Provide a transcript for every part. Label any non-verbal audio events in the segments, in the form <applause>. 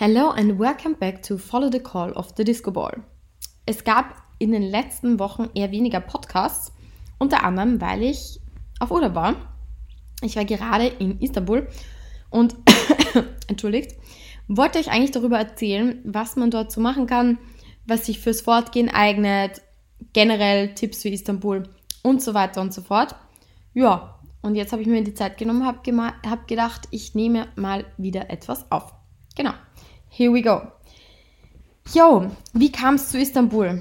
Hello and welcome back to Follow the Call of the Disco Ball. Es gab in den letzten Wochen eher weniger Podcasts, unter anderem, weil ich auf Urlaub war. Ich war gerade in Istanbul und, <coughs> entschuldigt, wollte euch eigentlich darüber erzählen, was man dort so machen kann, was sich fürs Fortgehen eignet, generell Tipps für Istanbul und so weiter und so fort. Ja, und jetzt habe ich mir die Zeit genommen, habe hab gedacht, ich nehme mal wieder etwas auf. Genau. Here we go. Jo, wie kam es zu Istanbul?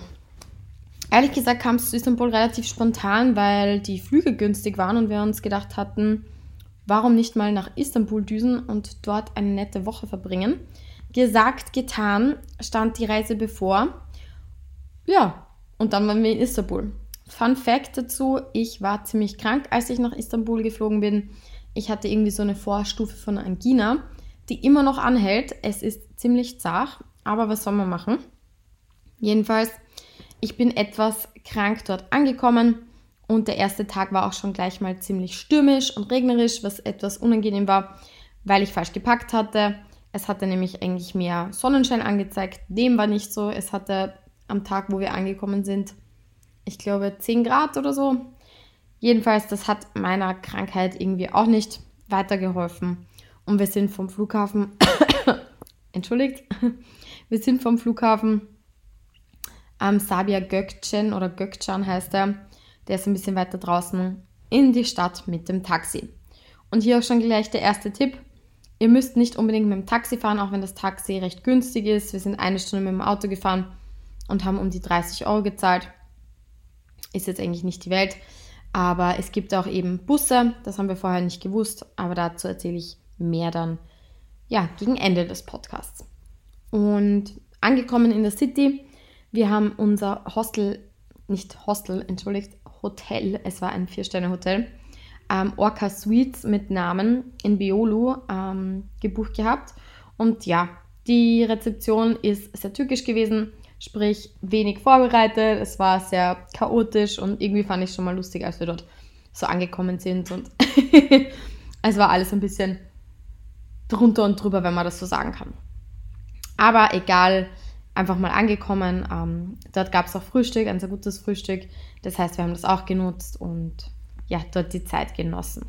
Ehrlich gesagt kam es zu Istanbul relativ spontan, weil die Flüge günstig waren und wir uns gedacht hatten, warum nicht mal nach Istanbul düsen und dort eine nette Woche verbringen. Gesagt, getan, stand die Reise bevor. Ja, und dann waren wir in Istanbul. Fun Fact dazu, ich war ziemlich krank, als ich nach Istanbul geflogen bin. Ich hatte irgendwie so eine Vorstufe von Angina die immer noch anhält. Es ist ziemlich zart, aber was soll man machen? Jedenfalls, ich bin etwas krank dort angekommen und der erste Tag war auch schon gleich mal ziemlich stürmisch und regnerisch, was etwas unangenehm war, weil ich falsch gepackt hatte. Es hatte nämlich eigentlich mehr Sonnenschein angezeigt. Dem war nicht so. Es hatte am Tag, wo wir angekommen sind, ich glaube 10 Grad oder so. Jedenfalls, das hat meiner Krankheit irgendwie auch nicht weitergeholfen. Und wir sind vom Flughafen, <coughs> entschuldigt, <coughs> wir sind vom Flughafen am Sabia Gökçen oder Gökçen heißt er, der ist ein bisschen weiter draußen, in die Stadt mit dem Taxi. Und hier auch schon gleich der erste Tipp. Ihr müsst nicht unbedingt mit dem Taxi fahren, auch wenn das Taxi recht günstig ist. Wir sind eine Stunde mit dem Auto gefahren und haben um die 30 Euro gezahlt. Ist jetzt eigentlich nicht die Welt. Aber es gibt auch eben Busse, das haben wir vorher nicht gewusst, aber dazu erzähle ich mehr dann ja, gegen Ende des Podcasts. Und angekommen in der City, wir haben unser Hostel, nicht Hostel, entschuldigt, Hotel, es war ein Vier-Sterne-Hotel, ähm, Orca Suites mit Namen in Beolu ähm, gebucht gehabt. Und ja, die Rezeption ist sehr türkisch gewesen, sprich wenig vorbereitet. Es war sehr chaotisch und irgendwie fand ich schon mal lustig, als wir dort so angekommen sind. Und <laughs> es war alles ein bisschen drunter und drüber, wenn man das so sagen kann. Aber egal, einfach mal angekommen. Ähm, dort gab es auch Frühstück, ein sehr gutes Frühstück. Das heißt, wir haben das auch genutzt und ja, dort die Zeit genossen.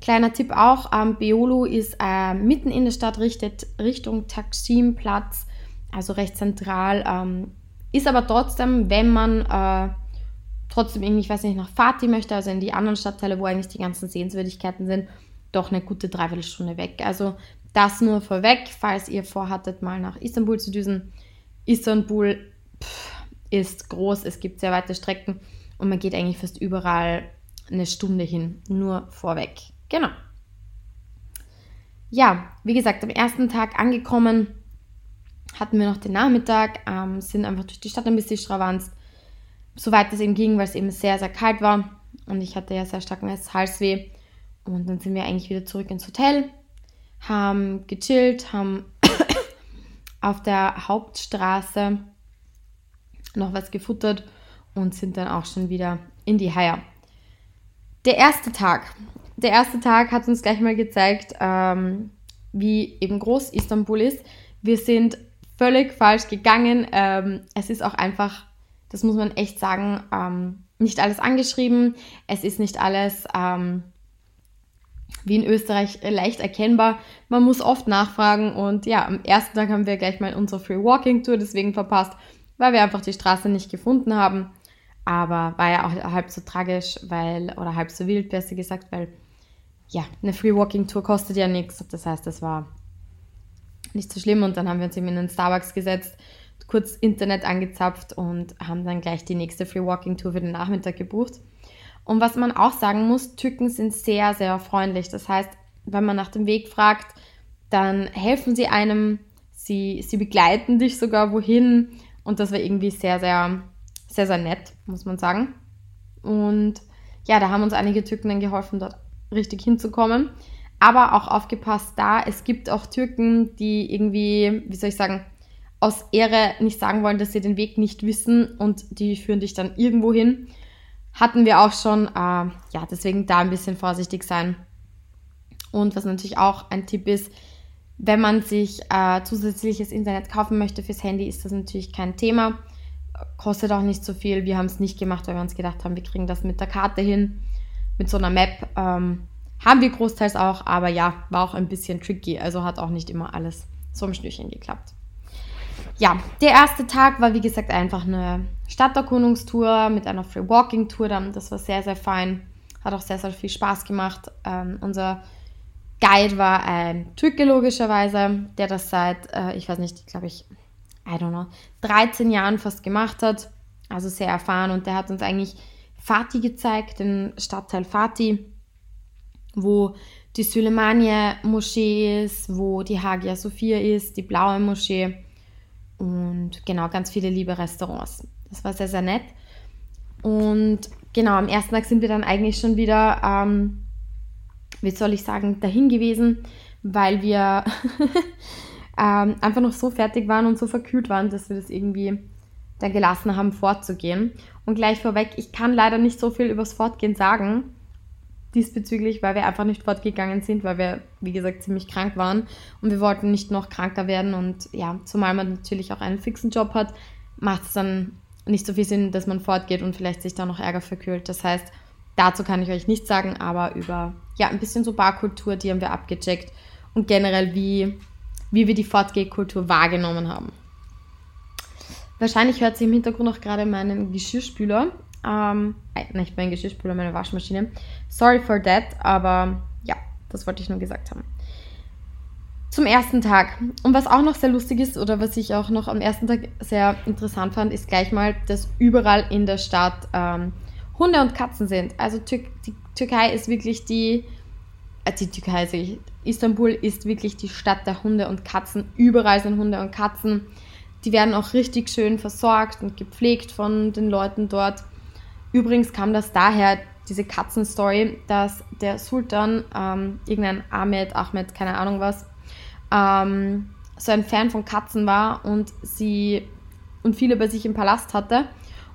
Kleiner Tipp auch, ähm, Beolo ist äh, mitten in der Stadt, richtet Richtung Taksimplatz, also recht zentral. Ähm, ist aber trotzdem, wenn man äh, trotzdem irgendwie, ich weiß nicht, nach Fatih möchte, also in die anderen Stadtteile, wo eigentlich die ganzen Sehenswürdigkeiten sind, doch eine gute Dreiviertelstunde weg. Also das nur vorweg, falls ihr vorhattet, mal nach Istanbul zu düsen. Istanbul pff, ist groß, es gibt sehr weite Strecken und man geht eigentlich fast überall eine Stunde hin, nur vorweg. Genau. Ja, wie gesagt, am ersten Tag angekommen hatten wir noch den Nachmittag, ähm, sind einfach durch die Stadt ein bisschen stravanzt, soweit es eben ging, weil es eben sehr, sehr kalt war und ich hatte ja sehr starken Halsweh und dann sind wir eigentlich wieder zurück ins Hotel, haben gechillt, haben <coughs> auf der Hauptstraße noch was gefuttert und sind dann auch schon wieder in die Haia. Der erste Tag. Der erste Tag hat uns gleich mal gezeigt, ähm, wie eben groß Istanbul ist. Wir sind völlig falsch gegangen. Ähm, es ist auch einfach, das muss man echt sagen, ähm, nicht alles angeschrieben. Es ist nicht alles ähm, wie in Österreich leicht erkennbar. Man muss oft nachfragen und ja, am ersten Tag haben wir gleich mal unsere Free Walking Tour deswegen verpasst, weil wir einfach die Straße nicht gefunden haben. Aber war ja auch halb so tragisch, weil, oder halb so wild, besser gesagt, weil ja, eine Free Walking Tour kostet ja nichts. Das heißt, das war nicht so schlimm und dann haben wir uns eben in den Starbucks gesetzt, kurz Internet angezapft und haben dann gleich die nächste Free Walking Tour für den Nachmittag gebucht. Und was man auch sagen muss, Türken sind sehr, sehr freundlich. Das heißt, wenn man nach dem Weg fragt, dann helfen sie einem, sie, sie begleiten dich sogar wohin. Und das war irgendwie sehr, sehr, sehr, sehr nett, muss man sagen. Und ja, da haben uns einige Türken dann geholfen, dort richtig hinzukommen. Aber auch aufgepasst da, es gibt auch Türken, die irgendwie, wie soll ich sagen, aus Ehre nicht sagen wollen, dass sie den Weg nicht wissen und die führen dich dann irgendwo hin hatten wir auch schon. Äh, ja, deswegen da ein bisschen vorsichtig sein. Und was natürlich auch ein Tipp ist, Wenn man sich äh, zusätzliches Internet kaufen möchte fürs Handy, ist das natürlich kein Thema. Kostet auch nicht so viel. Wir haben es nicht gemacht, weil wir uns gedacht haben, wir kriegen das mit der Karte hin, mit so einer Map. Ähm, haben wir großteils auch, aber ja, war auch ein bisschen tricky. Also hat auch nicht immer alles so im Schnürchen geklappt. Ja, der erste Tag war wie gesagt einfach eine Stadterkundungstour mit einer Free Walking Tour. Das war sehr, sehr fein. Hat auch sehr, sehr viel Spaß gemacht. Ähm, unser Guide war ein Türke logischerweise, der das seit, äh, ich weiß nicht, glaube ich, I don't know, 13 Jahren fast gemacht hat. Also sehr erfahren und der hat uns eigentlich Fatih gezeigt, den Stadtteil Fatih, wo die Süleymaniye-Moschee ist, wo die Hagia Sophia ist, die blaue Moschee und genau ganz viele liebe Restaurants. Das war sehr, sehr nett. Und genau, am ersten Tag sind wir dann eigentlich schon wieder ähm, wie soll ich sagen, dahin gewesen, weil wir <laughs> ähm, einfach noch so fertig waren und so verkühlt waren, dass wir das irgendwie dann gelassen haben, fortzugehen. Und gleich vorweg, ich kann leider nicht so viel übers Fortgehen sagen, diesbezüglich, weil wir einfach nicht fortgegangen sind, weil wir, wie gesagt, ziemlich krank waren und wir wollten nicht noch kranker werden. Und ja, zumal man natürlich auch einen fixen Job hat, macht es dann nicht so viel Sinn, dass man fortgeht und vielleicht sich da noch Ärger verkühlt. Das heißt, Dazu kann ich euch nichts sagen, aber über ja, ein bisschen so Barkultur, die haben wir abgecheckt und generell, wie, wie wir die Fortgehkultur wahrgenommen haben. Wahrscheinlich hört sie im Hintergrund auch gerade meinen Geschirrspüler. Ähm, äh, nicht mein Geschirrspüler, meine Waschmaschine. Sorry for that, aber ja, das wollte ich nur gesagt haben. Zum ersten Tag. Und was auch noch sehr lustig ist oder was ich auch noch am ersten Tag sehr interessant fand, ist gleich mal, dass überall in der Stadt ähm, Hunde und Katzen sind. Also Tür die Türkei ist wirklich die, äh, die Türkei, also Istanbul ist wirklich die Stadt der Hunde und Katzen. Überall sind Hunde und Katzen. Die werden auch richtig schön versorgt und gepflegt von den Leuten dort. Übrigens kam das daher, diese Katzenstory, dass der Sultan, ähm, irgendein Ahmed, Ahmed, keine Ahnung was, ähm, so ein Fan von Katzen war und sie und viele bei sich im Palast hatte.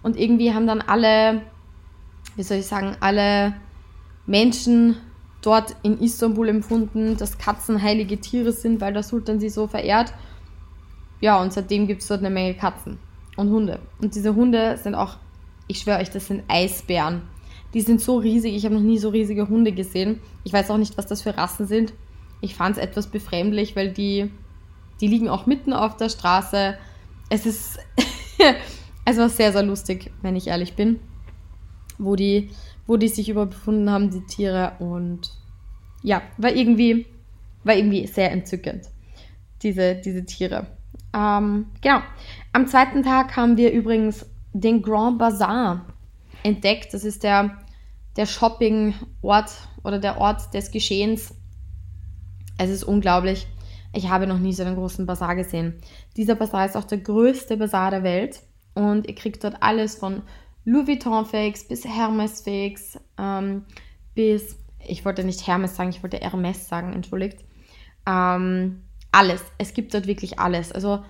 Und irgendwie haben dann alle wie soll ich sagen, alle Menschen dort in Istanbul empfunden, dass Katzen heilige Tiere sind, weil der Sultan sie so verehrt. Ja, und seitdem gibt es dort eine Menge Katzen und Hunde. Und diese Hunde sind auch, ich schwöre euch, das sind Eisbären. Die sind so riesig, ich habe noch nie so riesige Hunde gesehen. Ich weiß auch nicht, was das für Rassen sind. Ich fand es etwas befremdlich, weil die, die liegen auch mitten auf der Straße. Es ist, <laughs> es war sehr, sehr lustig, wenn ich ehrlich bin wo die, wo die sich überbefunden haben, die Tiere. Und ja, war irgendwie, war irgendwie sehr entzückend, diese, diese Tiere. Ähm, genau. Am zweiten Tag haben wir übrigens den Grand Bazaar entdeckt. Das ist der, der Shopping-Ort oder der Ort des Geschehens. Es ist unglaublich. Ich habe noch nie so einen großen Bazar gesehen. Dieser Bazar ist auch der größte Bazar der Welt und ihr kriegt dort alles von Louis Vuitton Fakes bis Hermes Fakes ähm, bis, ich wollte nicht Hermes sagen, ich wollte Hermes sagen, entschuldigt. Ähm, alles. Es gibt dort wirklich alles. Also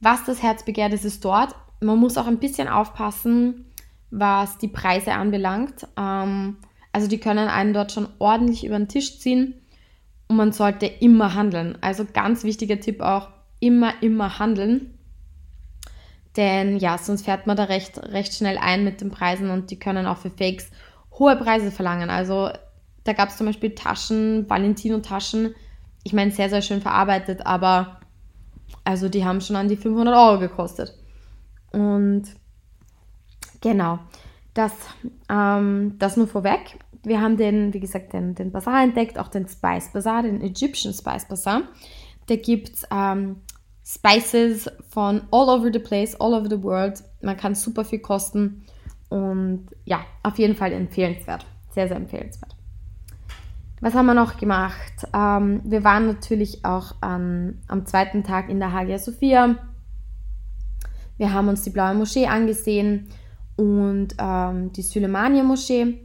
was das Herz begehrt, ist es dort. Man muss auch ein bisschen aufpassen, was die Preise anbelangt. Ähm, also die können einen dort schon ordentlich über den Tisch ziehen und man sollte immer handeln. Also ganz wichtiger Tipp auch, immer, immer handeln. Denn ja, sonst fährt man da recht, recht schnell ein mit den Preisen und die können auch für Fakes hohe Preise verlangen. Also da gab es zum Beispiel Taschen, Valentino-Taschen. Ich meine, sehr, sehr schön verarbeitet, aber also die haben schon an die 500 Euro gekostet. Und genau, das, ähm, das nur vorweg. Wir haben den, wie gesagt, den, den Bazaar entdeckt, auch den Spice Bazaar, den Egyptian Spice Bazaar. Da gibt es ähm, Spices von all over the place, all over the world. Man kann super viel kosten und ja, auf jeden Fall empfehlenswert. Sehr, sehr empfehlenswert. Was haben wir noch gemacht? Ähm, wir waren natürlich auch an, am zweiten Tag in der Hagia Sophia. Wir haben uns die Blaue Moschee angesehen und ähm, die Süleymaniye Moschee.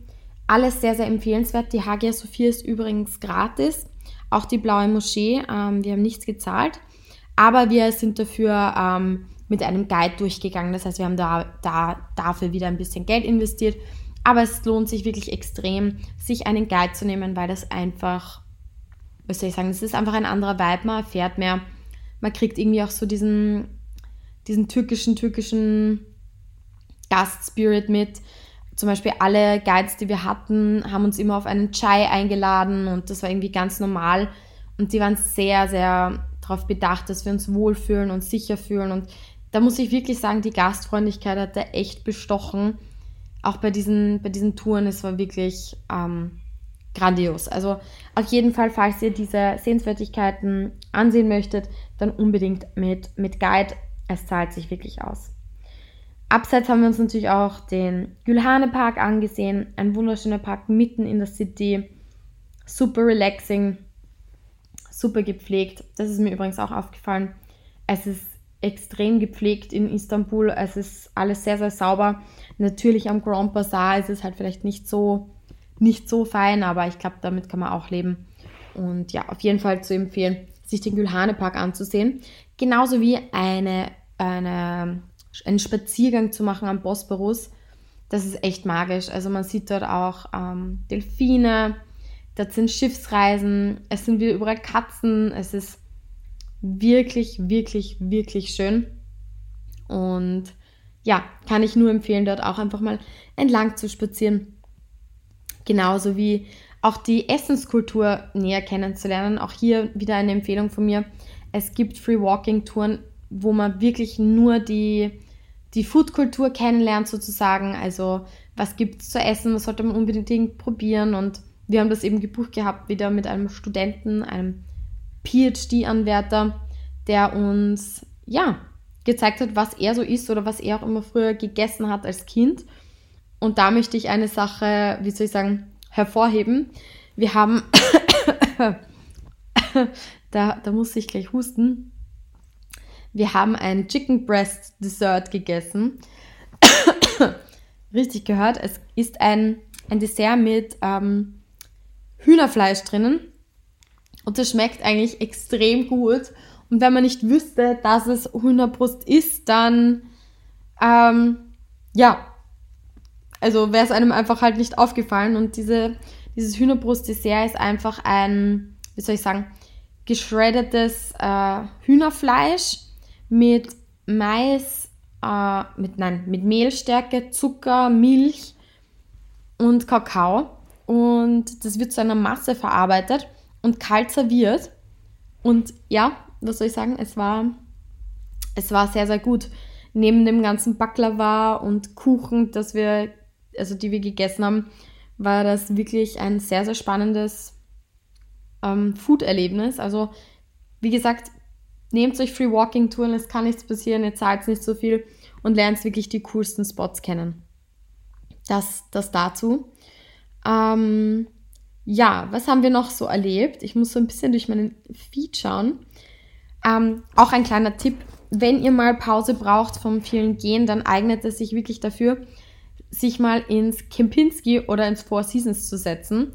Alles sehr, sehr empfehlenswert. Die Hagia Sophia ist übrigens gratis. Auch die Blaue Moschee. Ähm, wir haben nichts gezahlt. Aber wir sind dafür ähm, mit einem Guide durchgegangen. Das heißt, wir haben da, da dafür wieder ein bisschen Geld investiert. Aber es lohnt sich wirklich extrem, sich einen Guide zu nehmen, weil das einfach was soll ich sagen, es ist einfach ein anderer Vibe, man erfährt mehr. Man kriegt irgendwie auch so diesen, diesen türkischen, türkischen Gastspirit mit. Zum Beispiel alle Guides, die wir hatten, haben uns immer auf einen Chai eingeladen und das war irgendwie ganz normal. Und die waren sehr, sehr darauf bedacht, dass wir uns wohlfühlen und sicher fühlen. Und da muss ich wirklich sagen, die Gastfreundlichkeit hat da echt bestochen. Auch bei diesen, bei diesen Touren, es war wirklich ähm, grandios. Also auf jeden Fall, falls ihr diese Sehenswürdigkeiten ansehen möchtet, dann unbedingt mit, mit Guide. Es zahlt sich wirklich aus. Abseits haben wir uns natürlich auch den Gülhane Park angesehen. Ein wunderschöner Park mitten in der City. Super relaxing, super gepflegt. Das ist mir übrigens auch aufgefallen. Es ist extrem gepflegt in Istanbul. Es ist alles sehr, sehr sauber. Natürlich am Grand Bazaar ist es halt vielleicht nicht so, nicht so fein, aber ich glaube, damit kann man auch leben. Und ja, auf jeden Fall zu empfehlen, sich den Gülhane Park anzusehen. Genauso wie eine, eine einen Spaziergang zu machen am Bosporus, das ist echt magisch. Also man sieht dort auch ähm, Delfine, dort sind Schiffsreisen, es sind wieder überall Katzen, es ist wirklich, wirklich, wirklich schön. Und ja, kann ich nur empfehlen, dort auch einfach mal entlang zu spazieren. Genauso wie auch die Essenskultur näher kennenzulernen. Auch hier wieder eine Empfehlung von mir. Es gibt Free Walking Touren, wo man wirklich nur die die Foodkultur kennenlernt sozusagen. Also was gibt es zu essen, was sollte man unbedingt probieren. Und wir haben das eben gebucht gehabt, wieder mit einem Studenten, einem PhD-Anwärter, der uns ja gezeigt hat, was er so isst oder was er auch immer früher gegessen hat als Kind. Und da möchte ich eine Sache, wie soll ich sagen, hervorheben. Wir haben, <coughs> da, da muss ich gleich husten. Wir haben ein Chicken Breast Dessert gegessen. <coughs> Richtig gehört, es ist ein, ein Dessert mit ähm, Hühnerfleisch drinnen. Und das schmeckt eigentlich extrem gut. Und wenn man nicht wüsste, dass es Hühnerbrust ist, dann ähm, ja, also wäre es einem einfach halt nicht aufgefallen. Und diese, dieses Hühnerbrust-Dessert ist einfach ein, wie soll ich sagen, geschreddetes äh, Hühnerfleisch mit Mais, äh, mit, nein, mit Mehlstärke, Zucker, Milch und Kakao. Und das wird zu einer Masse verarbeitet und kalt serviert. Und ja, was soll ich sagen, es war, es war sehr, sehr gut. Neben dem ganzen Baklava und Kuchen, das wir, also die wir gegessen haben, war das wirklich ein sehr, sehr spannendes ähm, Food-Erlebnis. Also, wie gesagt, Nehmt euch Free Walking Touren, es kann nichts passieren, ihr zahlt nicht so viel und lernt wirklich die coolsten Spots kennen. Das, das dazu. Ähm, ja, was haben wir noch so erlebt? Ich muss so ein bisschen durch meinen Feed schauen. Ähm, auch ein kleiner Tipp, wenn ihr mal Pause braucht vom vielen Gehen, dann eignet es sich wirklich dafür, sich mal ins Kempinski oder ins Four Seasons zu setzen.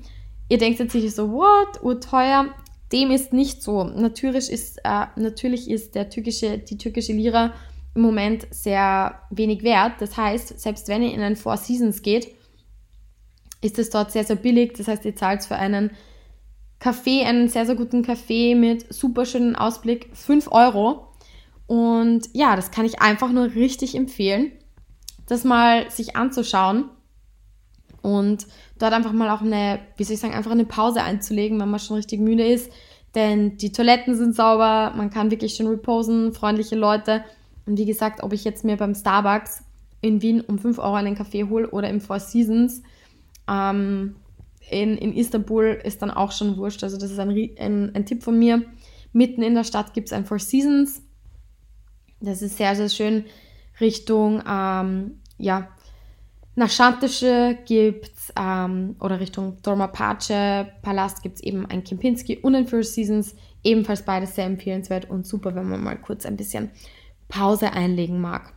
Ihr denkt jetzt sicher so, what, urteuer. Dem ist nicht so. Natürlich ist, äh, natürlich ist der türkische, die türkische Lira im Moment sehr wenig wert. Das heißt, selbst wenn ihr in ein Four Seasons geht, ist es dort sehr, sehr billig. Das heißt, ihr zahlt für einen Kaffee, einen sehr, sehr guten Kaffee mit super schönen Ausblick 5 Euro. Und ja, das kann ich einfach nur richtig empfehlen, das mal sich anzuschauen und dort einfach mal auch eine, wie soll ich sagen, einfach eine Pause einzulegen, wenn man schon richtig müde ist. Denn die Toiletten sind sauber, man kann wirklich schön reposen, freundliche Leute. Und wie gesagt, ob ich jetzt mir beim Starbucks in Wien um 5 Euro einen Kaffee hole oder im Four Seasons ähm, in, in Istanbul ist dann auch schon wurscht. Also das ist ein, ein, ein Tipp von mir. Mitten in der Stadt gibt es ein Four Seasons. Das ist sehr, sehr schön Richtung ähm, ja, nach Schantische gibt es, ähm, oder Richtung Dormapace Palast gibt es eben ein Kempinski und ein Four Seasons. Ebenfalls beides sehr empfehlenswert und super, wenn man mal kurz ein bisschen Pause einlegen mag.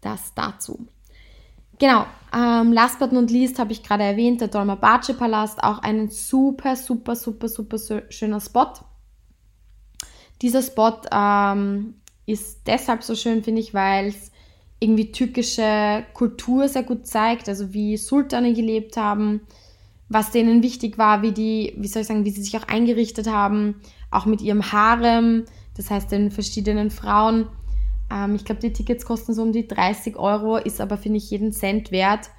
Das dazu. Genau, ähm, last but not least habe ich gerade erwähnt, der Dolmabace Palast, auch ein super, super, super, super schöner Spot. Dieser Spot ähm, ist deshalb so schön, finde ich, weil es irgendwie türkische Kultur sehr gut zeigt, also wie Sultane gelebt haben, was denen wichtig war, wie die, wie soll ich sagen, wie sie sich auch eingerichtet haben, auch mit ihrem Harem, das heißt den verschiedenen Frauen. Ähm, ich glaube, die Tickets kosten so um die 30 Euro, ist aber, finde ich, jeden Cent wert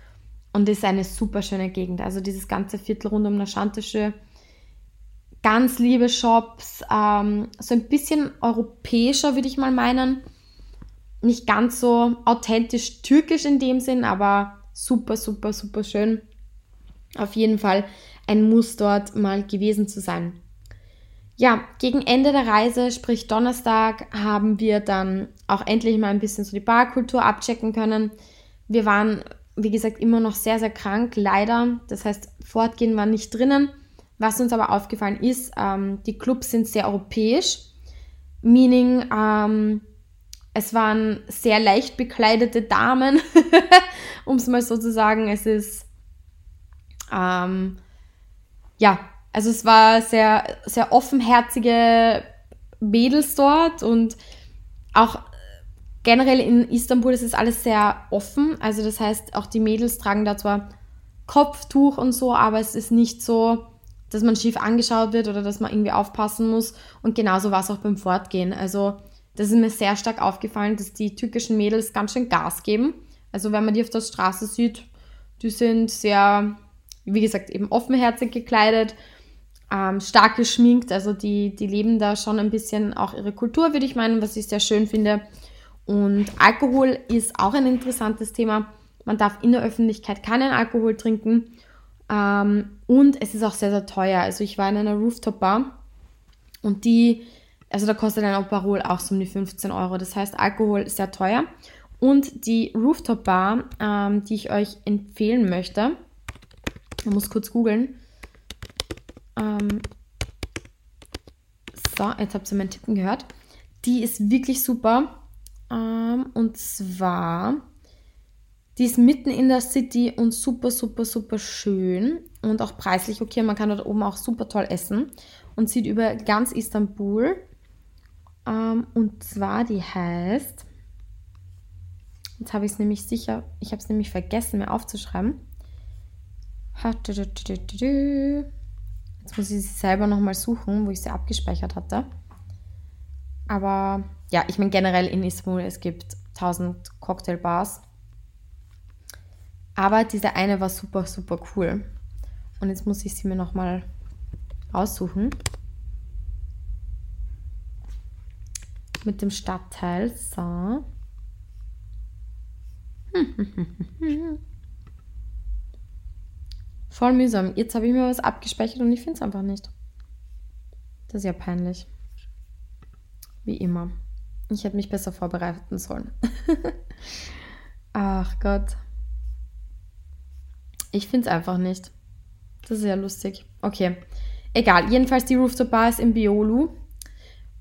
und ist eine super schöne Gegend. Also dieses ganze Viertel rund um Naschantische. Ganz liebe Shops, ähm, so ein bisschen europäischer, würde ich mal meinen. Nicht ganz so authentisch türkisch in dem Sinn, aber super, super, super schön. Auf jeden Fall ein Muss dort mal gewesen zu sein. Ja, gegen Ende der Reise, sprich Donnerstag, haben wir dann auch endlich mal ein bisschen so die Barkultur abchecken können. Wir waren, wie gesagt, immer noch sehr, sehr krank, leider. Das heißt, fortgehen war nicht drinnen. Was uns aber aufgefallen ist, ähm, die Clubs sind sehr europäisch. Meaning, ähm, es waren sehr leicht bekleidete Damen, <laughs> um es mal so zu sagen. Es ist, ähm, ja, also es war sehr, sehr offenherzige Mädels dort und auch generell in Istanbul ist es alles sehr offen. Also das heißt, auch die Mädels tragen da zwar Kopftuch und so, aber es ist nicht so, dass man schief angeschaut wird oder dass man irgendwie aufpassen muss. Und genauso war es auch beim Fortgehen. Also das ist mir sehr stark aufgefallen, dass die türkischen Mädels ganz schön Gas geben. Also wenn man die auf der Straße sieht, die sind sehr, wie gesagt, eben offenherzig gekleidet ähm, stark geschminkt. Also die, die leben da schon ein bisschen auch ihre Kultur, würde ich meinen, was ich sehr schön finde. Und Alkohol ist auch ein interessantes Thema. Man darf in der Öffentlichkeit keinen Alkohol trinken. Ähm, und es ist auch sehr, sehr teuer. Also ich war in einer Rooftop-Bar und die, also da kostet ein Aperol auch so um die 15 Euro. Das heißt, Alkohol ist sehr teuer. Und die Rooftop-Bar, ähm, die ich euch empfehlen möchte, ich muss kurz googeln, ähm, so, jetzt habt ihr meinen Tippen gehört. Die ist wirklich super. Ähm, und zwar, die ist mitten in der City und super, super, super schön. Und auch preislich okay. Man kann dort oben auch super toll essen. Und sieht über ganz Istanbul. Ähm, und zwar, die heißt. Jetzt habe ich es nämlich sicher, ich habe es nämlich vergessen, mir aufzuschreiben. Jetzt muss ich sie selber nochmal suchen, wo ich sie abgespeichert hatte. Aber ja, ich meine generell in Istanbul, es gibt 1000 Cocktailbars. Aber diese eine war super, super cool. Und jetzt muss ich sie mir nochmal aussuchen. Mit dem Stadtteil. So. <laughs> Voll mühsam. Jetzt habe ich mir was abgespeichert und ich finde es einfach nicht. Das ist ja peinlich. Wie immer. Ich hätte mich besser vorbereiten sollen. <laughs> Ach Gott. Ich finde es einfach nicht. Das ist ja lustig. Okay. Egal. Jedenfalls die Rooftop Bar ist im Biolu.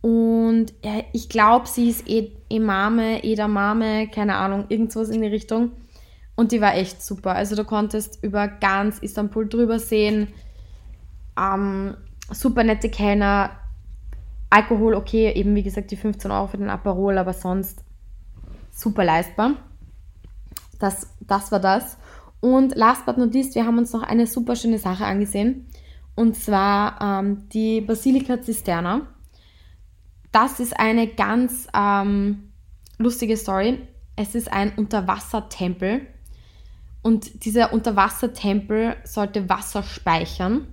Und ja, ich glaube, sie ist e Emame, Edamame, keine Ahnung, irgendwas in die Richtung. Und die war echt super. Also du konntest über ganz Istanbul drüber sehen. Ähm, super nette Kellner. Alkohol, okay, eben wie gesagt die 15 Euro für den Aperol, aber sonst super leistbar. Das, das war das. Und last but not least, wir haben uns noch eine super schöne Sache angesehen. Und zwar ähm, die Basilika Zisterna. Das ist eine ganz ähm, lustige Story. Es ist ein Unterwassertempel und dieser Unterwassertempel sollte Wasser speichern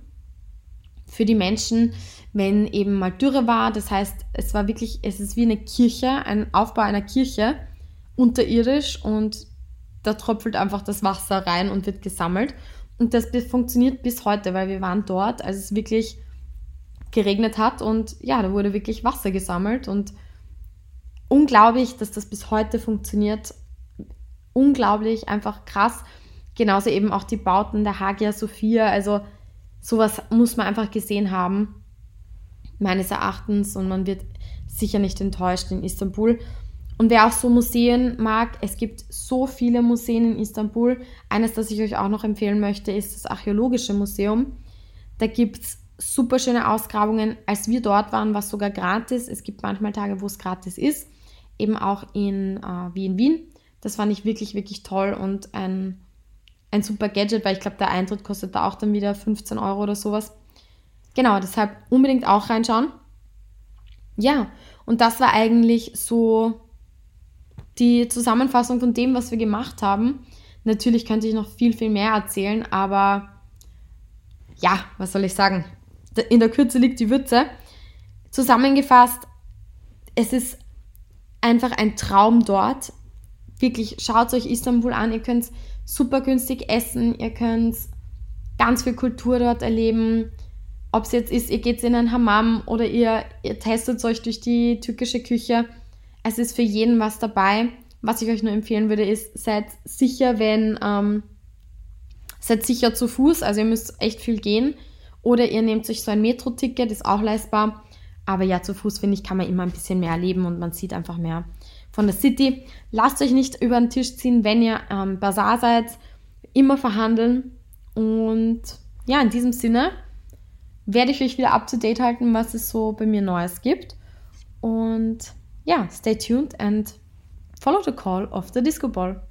für die Menschen, wenn eben mal Dürre war. Das heißt, es war wirklich, es ist wie eine Kirche, ein Aufbau einer Kirche unterirdisch und da tröpfelt einfach das Wasser rein und wird gesammelt. Und das funktioniert bis heute, weil wir waren dort, als es wirklich geregnet hat und ja, da wurde wirklich Wasser gesammelt und unglaublich, dass das bis heute funktioniert. Unglaublich, einfach krass. Genauso eben auch die Bauten der Hagia Sophia. Also sowas muss man einfach gesehen haben, meines Erachtens. Und man wird sicher nicht enttäuscht in Istanbul. Und wer auch so Museen mag, es gibt so viele Museen in Istanbul. Eines, das ich euch auch noch empfehlen möchte, ist das Archäologische Museum. Da gibt es super schöne Ausgrabungen. Als wir dort waren, war es sogar gratis. Es gibt manchmal Tage, wo es gratis ist. Eben auch in, äh, wie in Wien. Das fand ich wirklich, wirklich toll und ein ein super Gadget, weil ich glaube, der Eintritt kostet da auch dann wieder 15 Euro oder sowas. Genau, deshalb unbedingt auch reinschauen. Ja, und das war eigentlich so die Zusammenfassung von dem, was wir gemacht haben. Natürlich könnte ich noch viel, viel mehr erzählen, aber ja, was soll ich sagen? In der Kürze liegt die Würze. Zusammengefasst, es ist einfach ein Traum dort. Wirklich, schaut euch Istanbul an. Ihr könnt super günstig essen, ihr könnt ganz viel Kultur dort erleben. Ob es jetzt ist, ihr geht in ein Hammam oder ihr, ihr testet euch durch die türkische Küche. Es ist für jeden was dabei. Was ich euch nur empfehlen würde, ist, seid sicher, wenn, ähm, seid sicher zu Fuß, also ihr müsst echt viel gehen. Oder ihr nehmt euch so ein Metro-Ticket, ist auch leistbar. Aber ja, zu Fuß, finde ich, kann man immer ein bisschen mehr erleben und man sieht einfach mehr von der City. Lasst euch nicht über den Tisch ziehen, wenn ihr am ähm, Bazar seid. Immer verhandeln. Und ja, in diesem Sinne werde ich euch wieder up to date halten, was es so bei mir Neues gibt. Und ja, stay tuned and follow the call of the Disco Ball.